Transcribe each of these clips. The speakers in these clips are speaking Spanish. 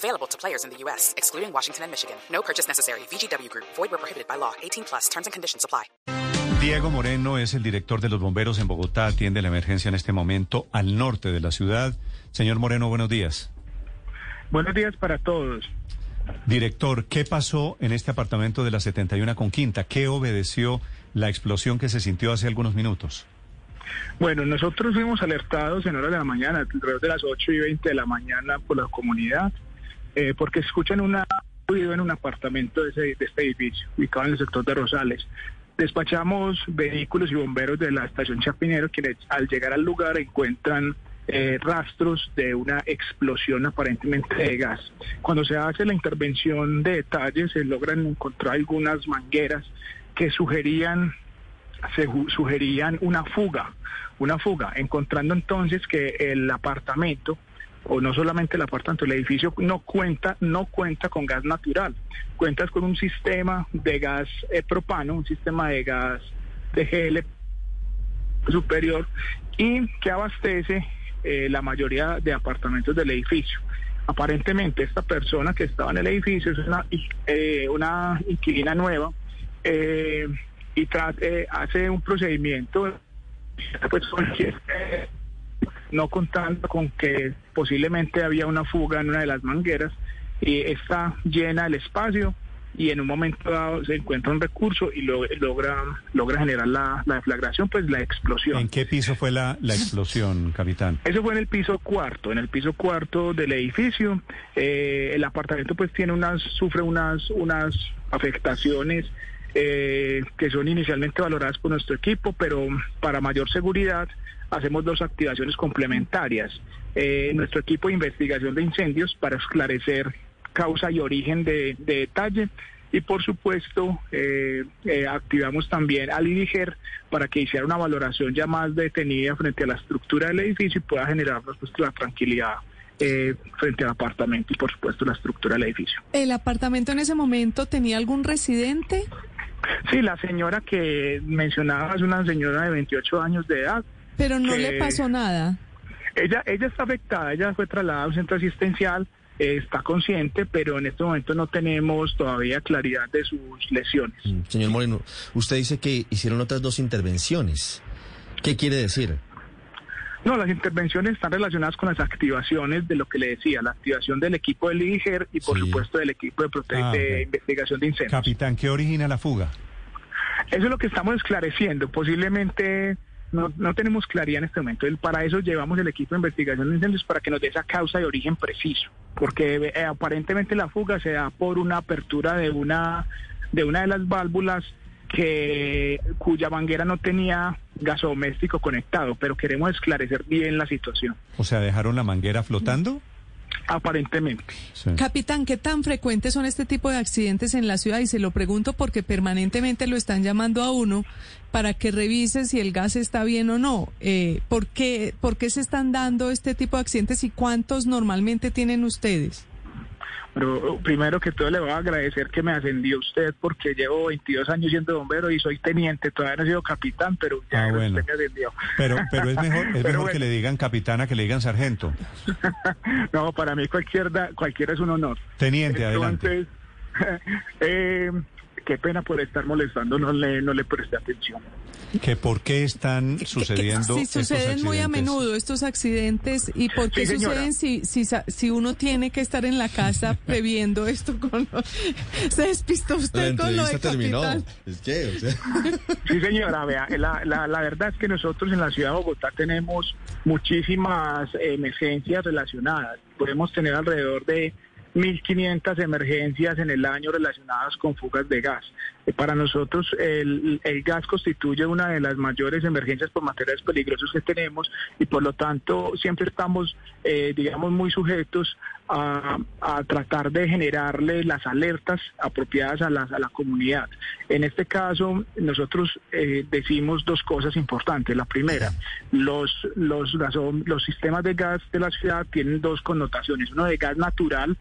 Available to players in the U.S., excluding Washington and Michigan. No purchase necessary. VGW Group. Void where prohibited by law. 18 plus. Terms and conditions apply. Diego Moreno es el director de los bomberos en Bogotá. Atiende la emergencia en este momento al norte de la ciudad. Señor Moreno, buenos días. Buenos días para todos. Director, ¿qué pasó en este apartamento de la 71 con Quinta? ¿Qué obedeció la explosión que se sintió hace algunos minutos? Bueno, nosotros fuimos alertados en horas de la mañana, alrededor de las 8 y 20 de la mañana por la comunidad, eh, porque escuchan un ruido en un apartamento de, ese, de este edificio, ubicado en el sector de Rosales. Despachamos vehículos y bomberos de la estación Chapinero, quienes al llegar al lugar encuentran eh, rastros de una explosión aparentemente de gas. Cuando se hace la intervención de detalles, se logran encontrar algunas mangueras que sugerían se sugerían una fuga, una fuga, encontrando entonces que el apartamento o no solamente el apartamento, el edificio no cuenta, no cuenta con gas natural, cuentas con un sistema de gas eh, propano, un sistema de gas de GL superior y que abastece eh, la mayoría de apartamentos del edificio. Aparentemente esta persona que estaba en el edificio es una, eh, una inquilina nueva y hace un procedimiento no contando con que posiblemente había una fuga en una de las mangueras y está llena el espacio y en un momento dado se encuentra un recurso y logra logra generar la, deflagración, pues la explosión. ¿En qué piso fue la, la explosión, capitán? Eso fue en el piso cuarto, en el piso cuarto del edificio. Eh, el apartamento pues tiene unas, sufre unas, unas afectaciones eh, que son inicialmente valoradas por nuestro equipo, pero para mayor seguridad hacemos dos activaciones complementarias. Eh, nuestro equipo de investigación de incendios para esclarecer causa y origen de, detalle y por supuesto eh, activamos también al IDIGER para que hiciera una valoración ya más detenida frente a la estructura del edificio y pueda generarnos pues, la tranquilidad frente al apartamento y por supuesto la estructura del edificio. ¿El apartamento en ese momento tenía algún residente? Sí, la señora que mencionaba es una señora de 28 años de edad. Pero no le pasó nada. Ella, ella está afectada, ella fue trasladada a un centro asistencial, eh, está consciente, pero en este momento no tenemos todavía claridad de sus lesiones. Mm, señor Moreno, usted dice que hicieron otras dos intervenciones. ¿Qué quiere decir? No, las intervenciones están relacionadas con las activaciones de lo que le decía, la activación del equipo del IDIGER y por supuesto del equipo de, ah, de investigación de incendios. Capitán, ¿qué origina la fuga? Eso es lo que estamos esclareciendo. Posiblemente no, no tenemos claridad en este momento. Para eso llevamos el equipo de investigación de incendios para que nos dé esa causa de origen preciso, porque eh, aparentemente la fuga se da por una apertura de una de una de las válvulas que cuya manguera no tenía gasodoméstico conectado, pero queremos esclarecer bien la situación. O sea, ¿dejaron la manguera flotando? Aparentemente. Capitán, ¿qué tan frecuentes son este tipo de accidentes en la ciudad? Y se lo pregunto porque permanentemente lo están llamando a uno para que revise si el gas está bien o no. Eh, ¿por, qué, ¿Por qué se están dando este tipo de accidentes y cuántos normalmente tienen ustedes? Pero primero que todo le voy a agradecer que me ascendió usted porque llevo 22 años siendo bombero y soy teniente, todavía no he sido capitán, pero ya ah, me ascendió. Pero, pero es mejor, es mejor que le digan capitana que le digan sargento. no, para mí cualquiera, cualquiera es un honor. Teniente, adelante. eh, qué pena por estar molestando, no le, no le presté atención. ¿Que ¿Por qué están sucediendo Si suceden muy a menudo estos accidentes y por qué suceden si, si, si uno tiene que estar en la casa previendo esto con... Se despistó usted con lo de terminó. Es que, Sí, señora, vea, la, la, la, verdad es que nosotros en la ciudad de Bogotá tenemos muchísimas emergencias relacionadas. Podemos tener alrededor de 1.500 emergencias en el año relacionadas con fugas de gas. Eh, para nosotros el, el, gas constituye una de las mayores emergencias por materiales peligrosos que tenemos y por lo tanto siempre estamos, eh, digamos, muy sujetos a, tratar de generarle las alertas apropiadas a la, a la comunidad. En este caso, nosotros eh, decimos dos cosas importantes. La primera, los, los, los sistemas de gas de la ciudad tienen dos connotaciones, uno de gas natural,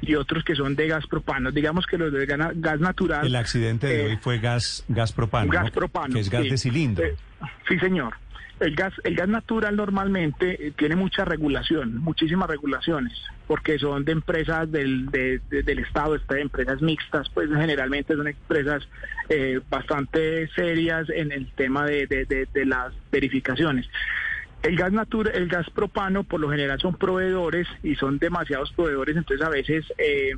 y otros que son de gas propano. Digamos que los de gas natural... El accidente de hoy eh, fue gas, gas propano. Gas propano. Que es gas de cilindro. Eh, sí, señor. El gas, el gas natural normalmente eh, tiene mucha regulación, muchísimas regulaciones, porque son de empresas del, del Estado, de empresas mixtas, pues generalmente son empresas bastante serias en el tema de, de las verificaciones. El gas natura, el gas propano por lo general son proveedores y son demasiados proveedores, entonces a veces eh,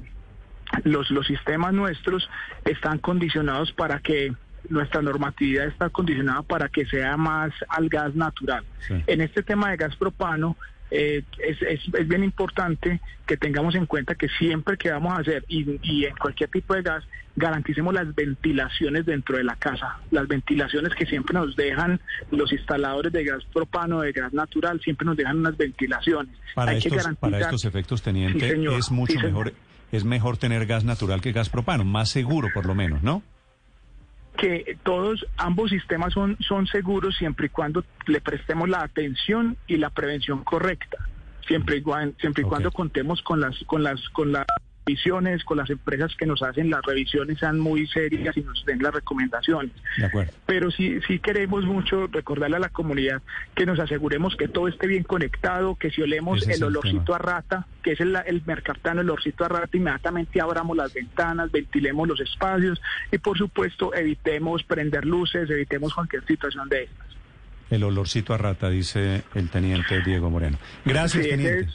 los, los sistemas nuestros están condicionados para que nuestra normatividad está condicionada para que sea más al gas natural. En este tema de gas propano, eh, es, es, bien importante que tengamos en cuenta que siempre que vamos a hacer y, y, en cualquier tipo de gas, garanticemos las ventilaciones dentro de la casa. Las ventilaciones que siempre nos dejan los instaladores de gas propano, de gas natural, siempre nos dejan unas ventilaciones. Para, estos, para estos efectos, teniente, es mucho mejor, es mejor tener gas natural que gas propano, más seguro por lo menos, ¿no? Que todos, ambos sistemas son, son seguros siempre y cuando le prestemos la atención y la prevención correcta, siempre y, siempre y cuando contemos con las, con las, con las revisiones, con las empresas que nos hacen las revisiones sean muy serias y nos den las recomendaciones. Pero sí, sí queremos mucho recordarle a la comunidad que nos aseguremos que todo esté bien conectado, que si olemos el olorcito a rata, que es el, el el olorcito a rata, inmediatamente abramos las ventanas, ventilemos los espacios y por supuesto evitemos prender luces, evitemos cualquier situación de estas. El olorcito a rata, dice el teniente Diego Moreno. Gracias, teniente.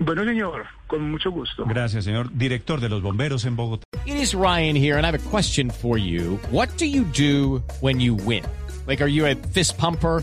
Bueno, señor, con mucho gusto. Gracias, señor. Director de los bomberos en Bogotá. It is Ryan here, and I have a question for you. What do you do when you win? Like, are you a fist pumper?